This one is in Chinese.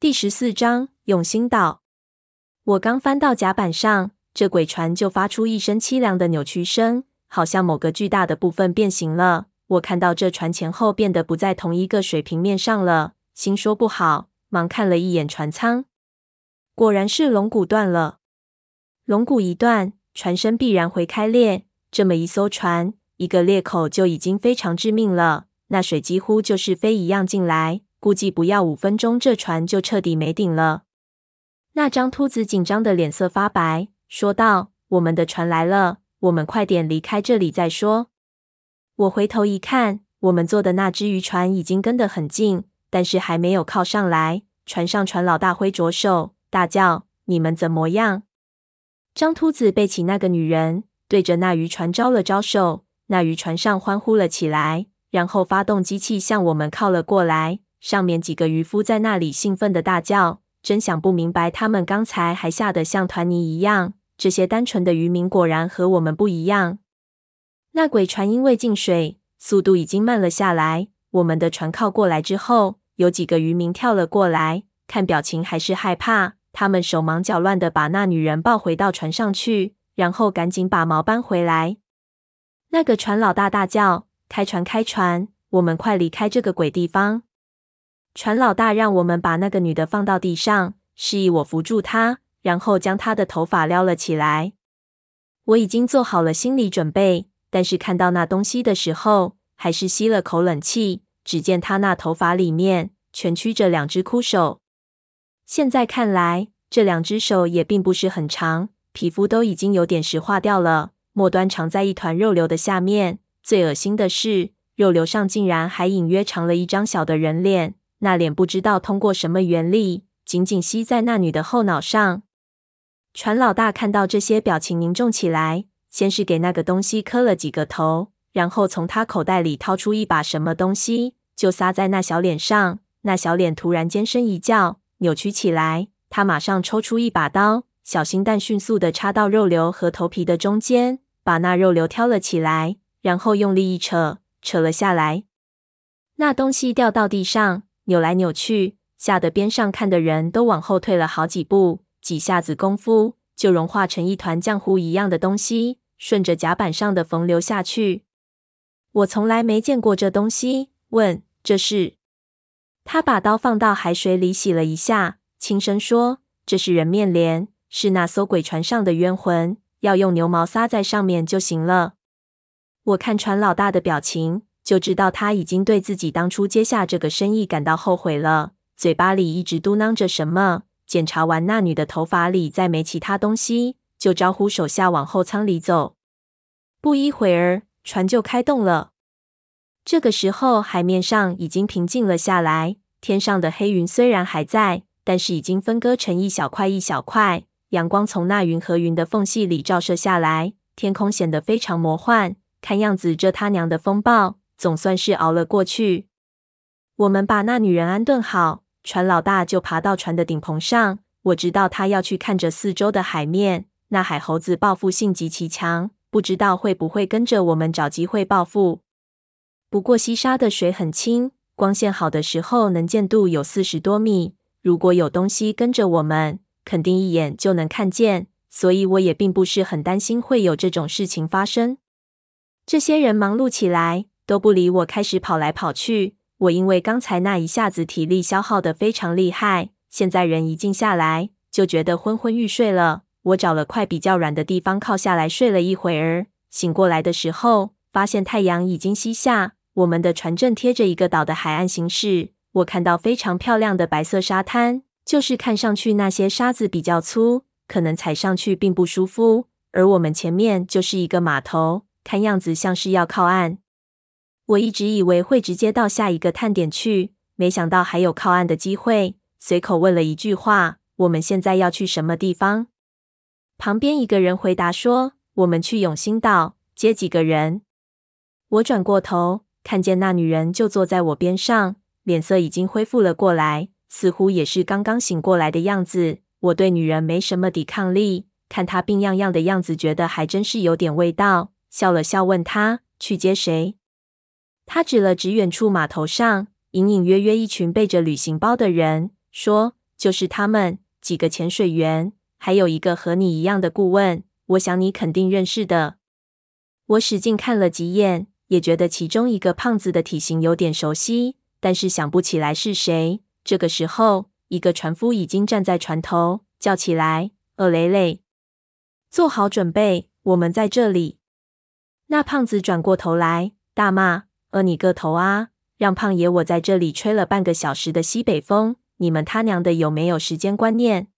第十四章永兴岛。我刚翻到甲板上，这鬼船就发出一声凄凉的扭曲声，好像某个巨大的部分变形了。我看到这船前后变得不在同一个水平面上了，心说不好，忙看了一眼船舱，果然是龙骨断了。龙骨一断，船身必然会开裂。这么一艘船，一个裂口就已经非常致命了。那水几乎就是飞一样进来，估计不要五分钟，这船就彻底没顶了。那张秃子紧张的脸色发白，说道：“我们的船来了，我们快点离开这里再说。”我回头一看，我们坐的那只渔船已经跟得很近，但是还没有靠上来。船上船老大挥着手，大叫：“你们怎么样？”张秃子背起那个女人，对着那渔船招了招手，那渔船上欢呼了起来，然后发动机器向我们靠了过来。上面几个渔夫在那里兴奋地大叫。真想不明白，他们刚才还吓得像团泥一样。这些单纯的渔民果然和我们不一样。那鬼船因为进水，速度已经慢了下来。我们的船靠过来之后，有几个渔民跳了过来，看表情还是害怕。他们手忙脚乱地把那女人抱回到船上去，然后赶紧把锚搬回来。那个船老大大叫：“开船，开船！我们快离开这个鬼地方！”船老大让我们把那个女的放到地上，示意我扶住她，然后将她的头发撩了起来。我已经做好了心理准备，但是看到那东西的时候，还是吸了口冷气。只见她那头发里面蜷曲着两只枯手。现在看来，这两只手也并不是很长，皮肤都已经有点石化掉了，末端长在一团肉瘤的下面。最恶心的是，肉瘤上竟然还隐约藏了一张小的人脸。那脸不知道通过什么原理，紧紧吸在那女的后脑上。船老大看到这些，表情凝重起来，先是给那个东西磕了几个头，然后从他口袋里掏出一把什么东西，就撒在那小脸上。那小脸突然尖声一叫，扭曲起来。他马上抽出一把刀，小心但迅速的插到肉瘤和头皮的中间，把那肉瘤挑了起来，然后用力一扯，扯了下来。那东西掉到地上。扭来扭去，吓得边上看的人都往后退了好几步。几下子功夫，就融化成一团浆糊一样的东西，顺着甲板上的缝流下去。我从来没见过这东西，问：“这是？”他把刀放到海水里洗了一下，轻声说：“这是人面莲，是那艘鬼船上的冤魂，要用牛毛撒在上面就行了。”我看船老大的表情。就知道他已经对自己当初接下这个生意感到后悔了，嘴巴里一直嘟囔着什么。检查完那女的头发里再没其他东西，就招呼手下往后舱里走。不一会儿，船就开动了。这个时候，海面上已经平静了下来，天上的黑云虽然还在，但是已经分割成一小块一小块。阳光从那云和云的缝隙里照射下来，天空显得非常魔幻。看样子，这他娘的风暴。总算是熬了过去。我们把那女人安顿好，船老大就爬到船的顶棚上。我知道他要去看着四周的海面。那海猴子报复性极其强，不知道会不会跟着我们找机会报复。不过西沙的水很清，光线好的时候能见度有四十多米。如果有东西跟着我们，肯定一眼就能看见。所以我也并不是很担心会有这种事情发生。这些人忙碌起来。都不理我，开始跑来跑去。我因为刚才那一下子体力消耗得非常厉害，现在人一静下来，就觉得昏昏欲睡了。我找了块比较软的地方靠下来睡了一会儿。醒过来的时候，发现太阳已经西下，我们的船正贴着一个岛的海岸行驶。我看到非常漂亮的白色沙滩，就是看上去那些沙子比较粗，可能踩上去并不舒服。而我们前面就是一个码头，看样子像是要靠岸。我一直以为会直接到下一个探点去，没想到还有靠岸的机会。随口问了一句话：“我们现在要去什么地方？”旁边一个人回答说：“我们去永兴岛接几个人。”我转过头，看见那女人就坐在我边上，脸色已经恢复了过来，似乎也是刚刚醒过来的样子。我对女人没什么抵抗力，看她病怏怏的样子，觉得还真是有点味道，笑了笑，问她去接谁。他指了指远处码头上隐隐约约一群背着旅行包的人，说：“就是他们几个潜水员，还有一个和你一样的顾问，我想你肯定认识的。我使劲看了几眼，也觉得其中一个胖子的体型有点熟悉，但是想不起来是谁。这个时候，一个船夫已经站在船头，叫起来：“厄雷雷，做好准备，我们在这里。”那胖子转过头来，大骂：“呃，你个头啊！让胖爷我在这里吹了半个小时的西北风，你们他娘的有没有时间观念？”